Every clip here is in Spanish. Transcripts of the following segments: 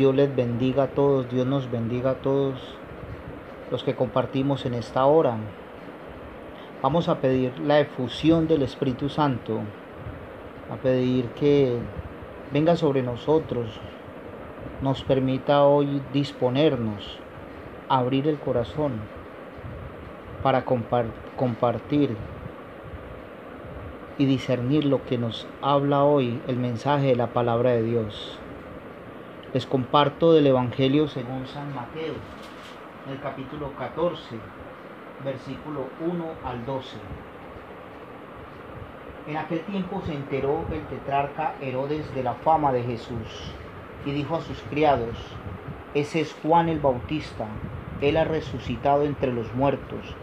Dios les bendiga a todos, Dios nos bendiga a todos los que compartimos en esta hora. Vamos a pedir la efusión del Espíritu Santo, a pedir que venga sobre nosotros, nos permita hoy disponernos, abrir el corazón para compartir y discernir lo que nos habla hoy el mensaje de la palabra de Dios. Les comparto del Evangelio según San Mateo, en el capítulo 14, versículo 1 al 12. En aquel tiempo se enteró el tetrarca Herodes de la fama de Jesús y dijo a sus criados, ese es Juan el Bautista, él ha resucitado entre los muertos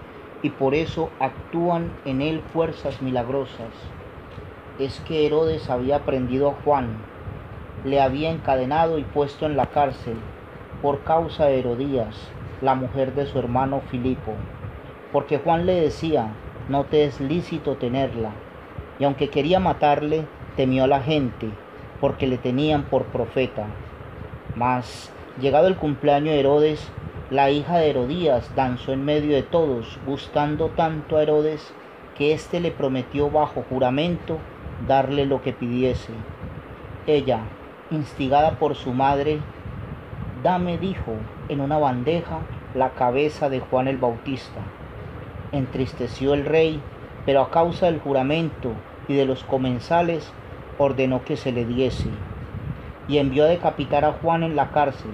y por eso actúan en él fuerzas milagrosas. Es que Herodes había prendido a Juan, le había encadenado y puesto en la cárcel por causa de Herodías, la mujer de su hermano Filipo, porque Juan le decía, no te es lícito tenerla, y aunque quería matarle, temió a la gente, porque le tenían por profeta. Mas, llegado el cumpleaños de Herodes, la hija de Herodías danzó en medio de todos, gustando tanto a Herodes que éste le prometió bajo juramento darle lo que pidiese. Ella, instigada por su madre, dame, dijo, en una bandeja la cabeza de Juan el Bautista. Entristeció el rey, pero a causa del juramento y de los comensales ordenó que se le diese, y envió a decapitar a Juan en la cárcel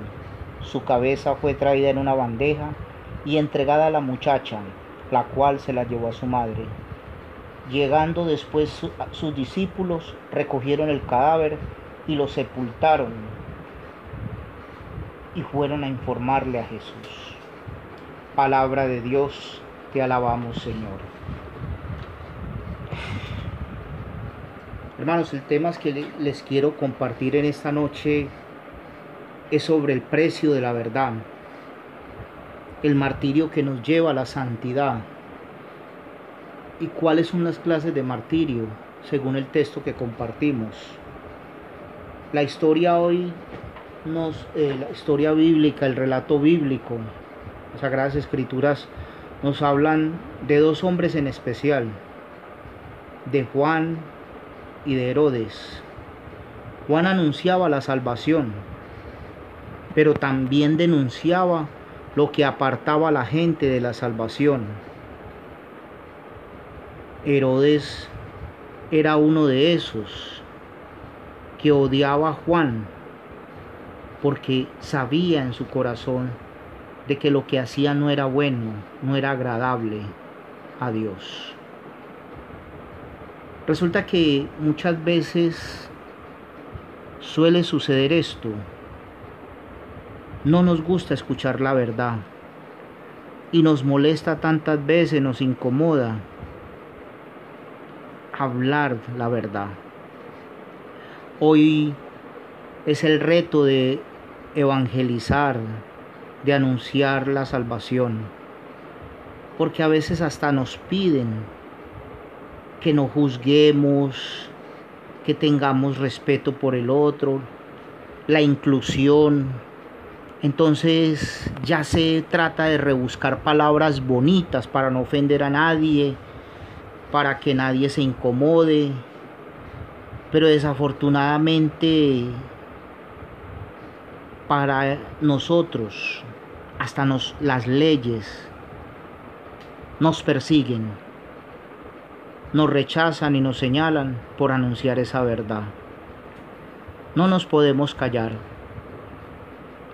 su cabeza fue traída en una bandeja y entregada a la muchacha, la cual se la llevó a su madre. Llegando después sus discípulos, recogieron el cadáver y lo sepultaron y fueron a informarle a Jesús. Palabra de Dios, te alabamos Señor. Hermanos, el tema que les quiero compartir en esta noche es sobre el precio de la verdad, el martirio que nos lleva a la santidad. ¿Y cuáles son las clases de martirio según el texto que compartimos? La historia hoy, eh, la historia bíblica, el relato bíblico, las Sagradas Escrituras nos hablan de dos hombres en especial, de Juan y de Herodes. Juan anunciaba la salvación, pero también denunciaba lo que apartaba a la gente de la salvación. Herodes era uno de esos que odiaba a Juan porque sabía en su corazón de que lo que hacía no era bueno, no era agradable a Dios. Resulta que muchas veces suele suceder esto, no nos gusta escuchar la verdad y nos molesta tantas veces, nos incomoda hablar la verdad. Hoy es el reto de evangelizar, de anunciar la salvación, porque a veces hasta nos piden que no juzguemos, que tengamos respeto por el otro, la inclusión, entonces ya se trata de rebuscar palabras bonitas para no ofender a nadie, para que nadie se incomode. Pero desafortunadamente para nosotros, hasta nos, las leyes nos persiguen, nos rechazan y nos señalan por anunciar esa verdad. No nos podemos callar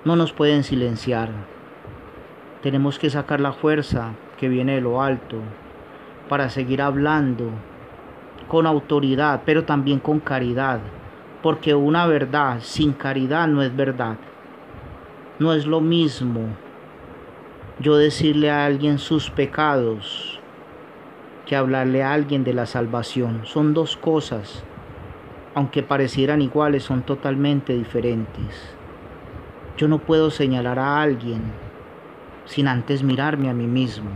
no nos pueden silenciar. Tenemos que sacar la fuerza que viene de lo alto para seguir hablando con autoridad, pero también con caridad, porque una verdad sin caridad no es verdad. No es lo mismo yo decirle a alguien sus pecados que hablarle a alguien de la salvación. Son dos cosas, aunque parecieran iguales, son totalmente diferentes. Yo no puedo señalar a alguien sin antes mirarme a mí mismo.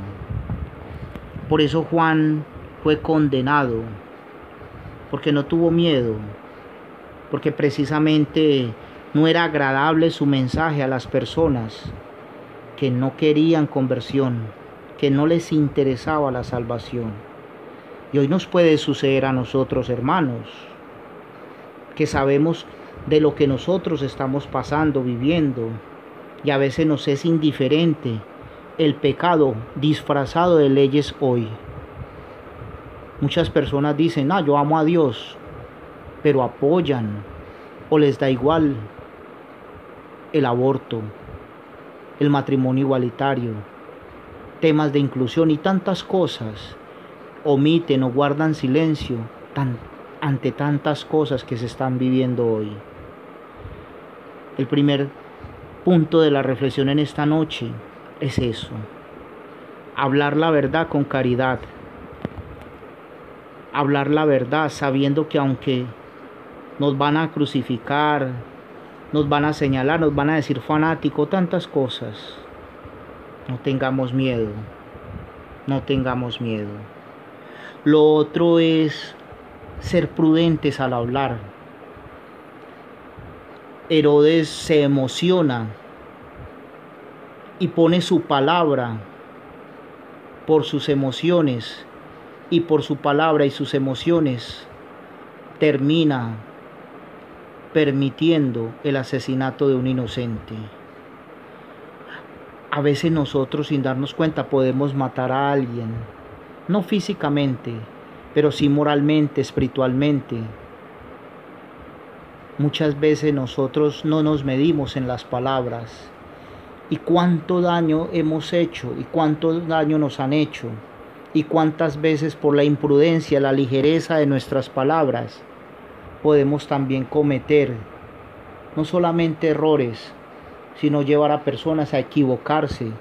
Por eso Juan fue condenado, porque no tuvo miedo, porque precisamente No era agradable su mensaje a las personas que no querían conversión, que no les interesaba la salvación. Y hoy nos puede suceder a nosotros, hermanos, que sabemos de lo que nosotros estamos pasando, viviendo, y a veces nos es indiferente el pecado disfrazado de leyes hoy. Muchas personas dicen, ah, yo amo a Dios, pero apoyan o les da igual el aborto, el matrimonio igualitario, temas de inclusión y tantas cosas. Omiten o guardan silencio ante tantas cosas que se están viviendo hoy. El primer punto de la reflexión en esta noche es eso. Hablar la verdad con caridad. Hablar la verdad sabiendo que aunque nos van a crucificar, nos van a señalar, nos van a decir fanático, tantas cosas. No tengamos miedo, no tengamos miedo. Lo otro es ser prudentes al hablar. Herodes se emociona y pone su palabra por sus emociones y por su palabra y sus emociones termina permitiendo el asesinato de un inocente. A veces nosotros sin darnos cuenta podemos matar a alguien, no físicamente, pero sí moralmente, espiritualmente. Muchas veces nosotros no nos medimos en las palabras y cuánto daño hemos hecho y cuánto daño nos han hecho y cuántas veces por la imprudencia, la ligereza de nuestras palabras, podemos también cometer no solamente errores, sino llevar a personas a equivocarse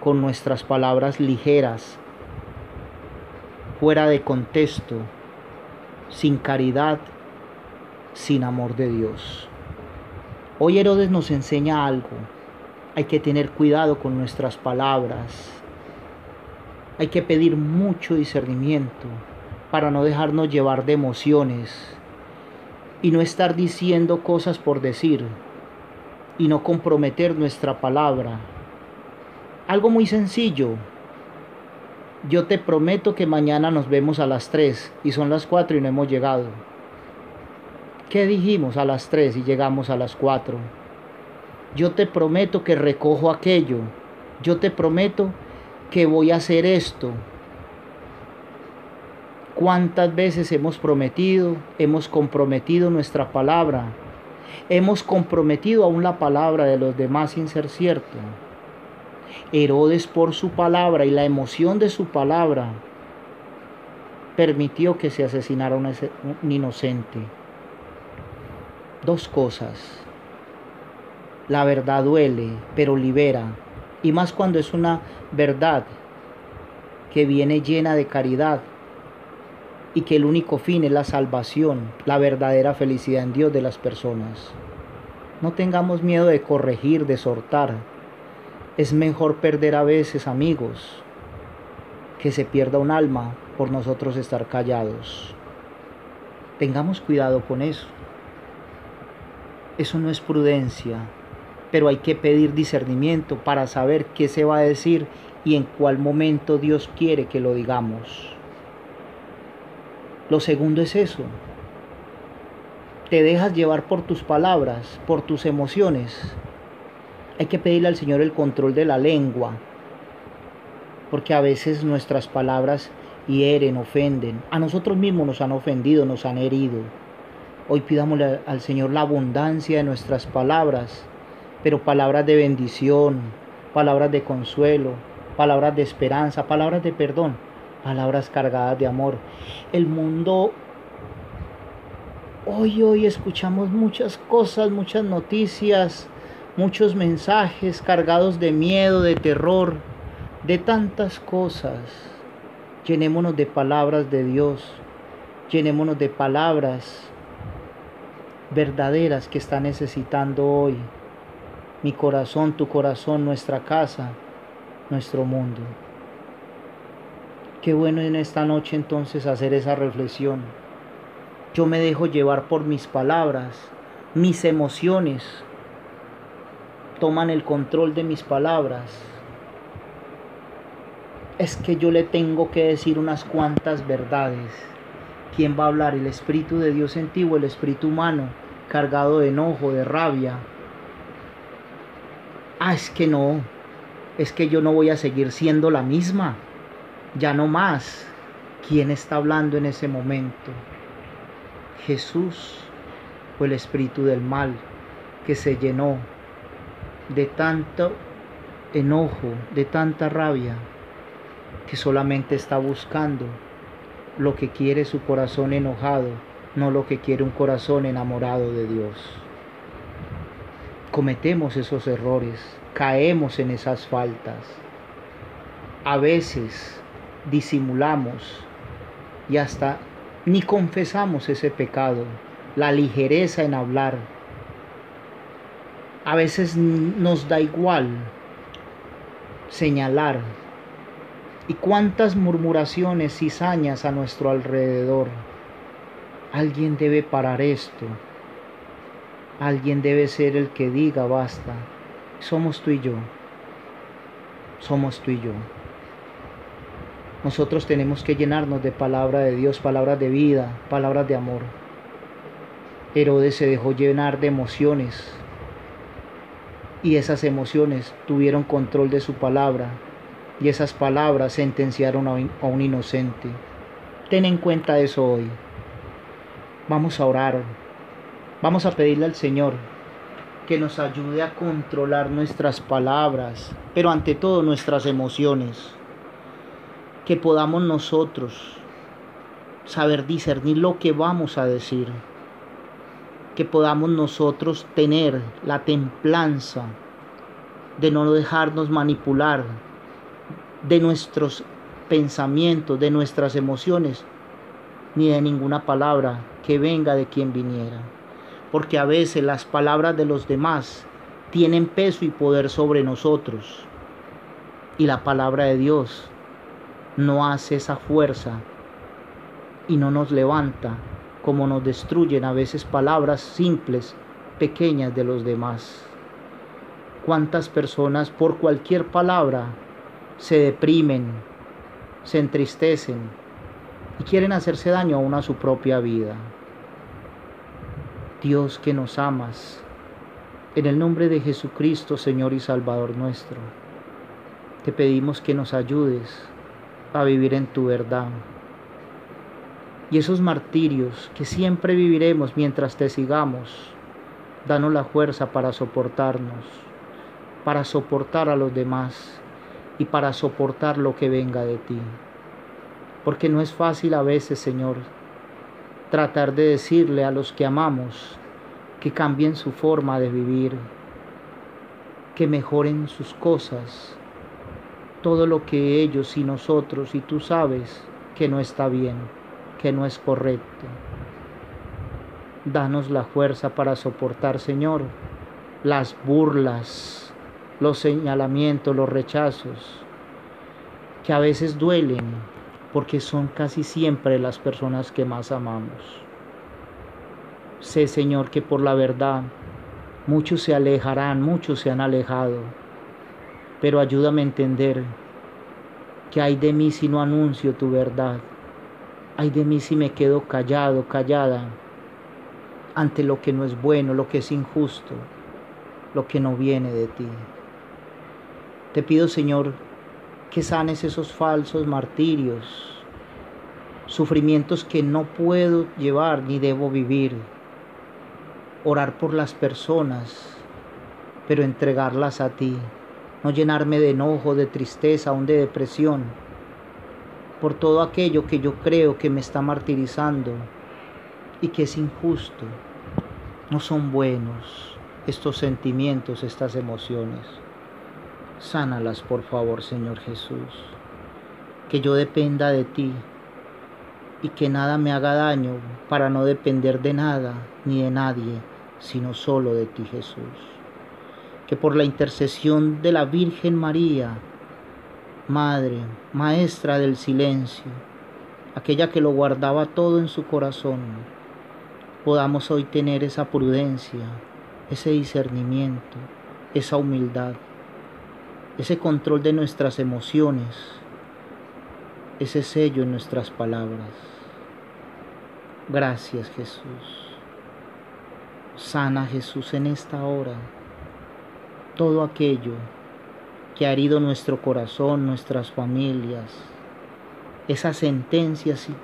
con nuestras palabras ligeras, fuera de contexto, sin caridad, sin amor de Dios. Hoy Herodes nos enseña algo. Hay que tener cuidado con nuestras palabras. Hay que pedir mucho discernimiento para no dejarnos llevar de emociones, y no estar diciendo cosas por decir y no comprometer nuestra palabra. Algo muy sencillo. Yo te prometo que mañana nos vemos a las 3 y son las 4 y no hemos llegado. ¿Qué dijimos a las 3 y llegamos a las 4? Yo te prometo que recojo aquello. Yo te prometo que voy a hacer esto. ¿Cuántas veces hemos prometido, hemos comprometido nuestra palabra? Hemos comprometido aún la palabra de los demás sin ser cierto. Herodes por su palabra y la emoción de su palabra permitió que se asesinara un, inocente. Dos cosas. La verdad duele, pero libera. Y más cuando es una verdad que viene llena de caridad y que el único fin es la salvación, la verdadera felicidad en Dios de las personas. No tengamos miedo de corregir, de sortar. Es mejor perder a veces amigos que se pierda un alma por nosotros estar callados. Tengamos cuidado con eso. Eso no es prudencia, pero hay que pedir discernimiento para saber qué se va a decir y en cuál momento Dios quiere que lo digamos. Lo segundo es eso. Te dejas llevar por tus palabras, por tus emociones. Hay que pedirle al Señor el control de la lengua, porque a veces nuestras palabras hieren, ofenden. A nosotros mismos nos han ofendido, nos han herido. Hoy pidámosle al Señor la abundancia de nuestras palabras, pero palabras de bendición, palabras de consuelo, palabras de esperanza, palabras de perdón palabras cargadas de amor. El mundo, hoy, hoy escuchamos muchas cosas, muchas noticias, muchos mensajes cargados de miedo, de terror, de tantas cosas. Llenémonos de palabras de Dios, llenémonos de palabras verdaderas que está necesitando hoy mi corazón, tu corazón, nuestra casa, nuestro mundo. Qué bueno en esta noche entonces hacer esa reflexión. Yo me dejo llevar por mis palabras, mis emociones, toman el control de mis palabras. Es que yo le tengo que decir unas cuantas verdades. ¿Quién va a hablar? ¿El Espíritu de Dios en el Espíritu humano cargado de enojo, de rabia? Ah, es que no. Es que yo no voy a seguir siendo la misma. Ya no más. ¿Quién está hablando en ese momento? Jesús o el espíritu del mal que se llenó de tanto enojo, de tanta rabia, que solamente está buscando lo que quiere su corazón enojado, no lo que quiere un corazón enamorado de Dios. Cometemos esos errores, caemos en esas faltas. A veces disimulamos y hasta ni confesamos ese pecado, la ligereza en hablar. A veces nos da igual señalar. Y cuántas murmuraciones, cizañas a nuestro alrededor. Alguien debe parar esto. Alguien debe ser el que diga basta. Somos tú y yo. Somos tú y yo. Nosotros tenemos que llenarnos de palabra de Dios, palabras de vida, palabras de amor. Herodes se dejó llenar de emociones y esas emociones tuvieron control de su palabra y esas palabras sentenciaron a un inocente. Ten en cuenta eso hoy. Vamos a orar. Vamos a pedirle al Señor que nos ayude a controlar nuestras palabras, pero ante todo nuestras emociones que podamos nosotros saber discernir lo que vamos a decir, que podamos nosotros tener la templanza de no dejarnos manipular de nuestros pensamientos, de nuestras emociones, ni de ninguna palabra que venga de quien viniera. Porque a veces las palabras de los demás tienen peso y poder sobre nosotros. Y la palabra de Dios no hace esa fuerza y no nos levanta como nos destruyen a veces palabras simples, pequeñas de los demás. ¿Cuántas personas por cualquier palabra se deprimen, se entristecen y quieren hacerse daño aún a su propia vida? Dios que nos amas, en el nombre de Jesucristo, Señor y Salvador nuestro, te pedimos que nos ayudes a vivir en tu verdad. Y esos martirios que siempre viviremos mientras te sigamos, danos la fuerza para soportarnos, para soportar a los demás y para soportar lo que venga de ti. Porque no es fácil a veces, Señor, tratar de decirle a los que amamos que cambien su forma de vivir, que mejoren sus cosas, todo lo que ellos y nosotros y tú sabes que no está bien, que no es correcto. Danos la fuerza para soportar, Señor, las burlas, los señalamientos, los rechazos, que a veces duelen porque son casi siempre las personas que más amamos. Sé, Señor, que por la verdad muchos se alejarán, muchos se han alejado pero ayúdame a entender que hay de mí si no anuncio tu verdad. Hay de mí si me quedo callado, callada, ante lo que no es bueno, lo que es injusto, lo que no viene de ti. Te pido, Señor, que sanes esos falsos martirios, sufrimientos que no puedo llevar ni debo vivir. Orar por las personas, pero entregarlas a ti no llenarme de enojo, de tristeza, aún de depresión, por todo aquello que yo creo que me está martirizando y que es injusto. No son buenos estos sentimientos, estas emociones. Sánalas, por favor, Señor Jesús. Que yo dependa de ti y que nada me haga daño para no depender de nada ni de nadie, sino solo de ti, Jesús que por la intercesión de la Virgen María, Madre, Maestra del Silencio, aquella que lo guardaba todo en su corazón, podamos hoy tener esa prudencia, ese discernimiento, esa humildad, ese control de nuestras emociones, ese sello en nuestras palabras. Gracias Jesús. Sana Jesús en esta hora todo aquello que ha herido nuestro corazón, nuestras familias, esas sentencias y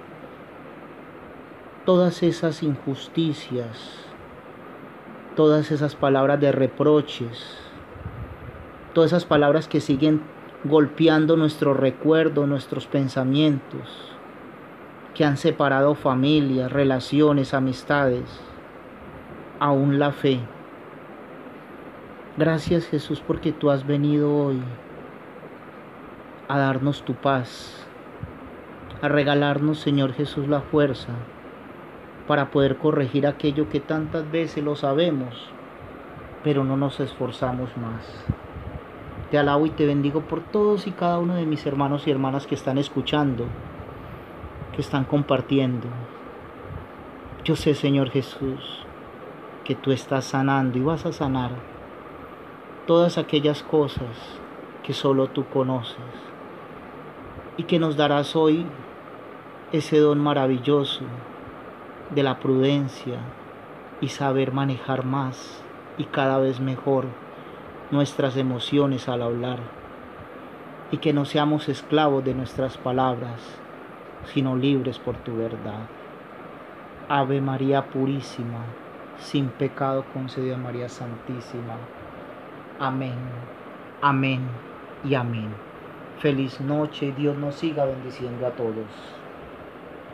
todas esas injusticias, todas esas palabras de reproches, todas esas palabras que siguen golpeando nuestro recuerdo, nuestros pensamientos, que han separado familias, relaciones, amistades, aún la fe. Gracias Jesús porque tú has venido hoy a darnos tu paz, a regalarnos Señor Jesús la fuerza para poder corregir aquello que tantas veces lo sabemos, pero no nos esforzamos más. Te alabo y te bendigo por todos y cada uno de mis hermanos y hermanas que están escuchando, que están compartiendo. Yo sé, Señor Jesús, que tú estás sanando y vas a sanar todas aquellas cosas que solo tú conoces y que nos darás hoy ese don maravilloso de la prudencia y saber manejar más y cada vez mejor nuestras emociones al hablar y que no seamos esclavos de nuestras palabras, sino libres por tu verdad. Ave María Purísima, sin pecado concedió a María Santísima. Amén, amén y amén. Feliz noche, Dios nos siga bendiciendo a todos.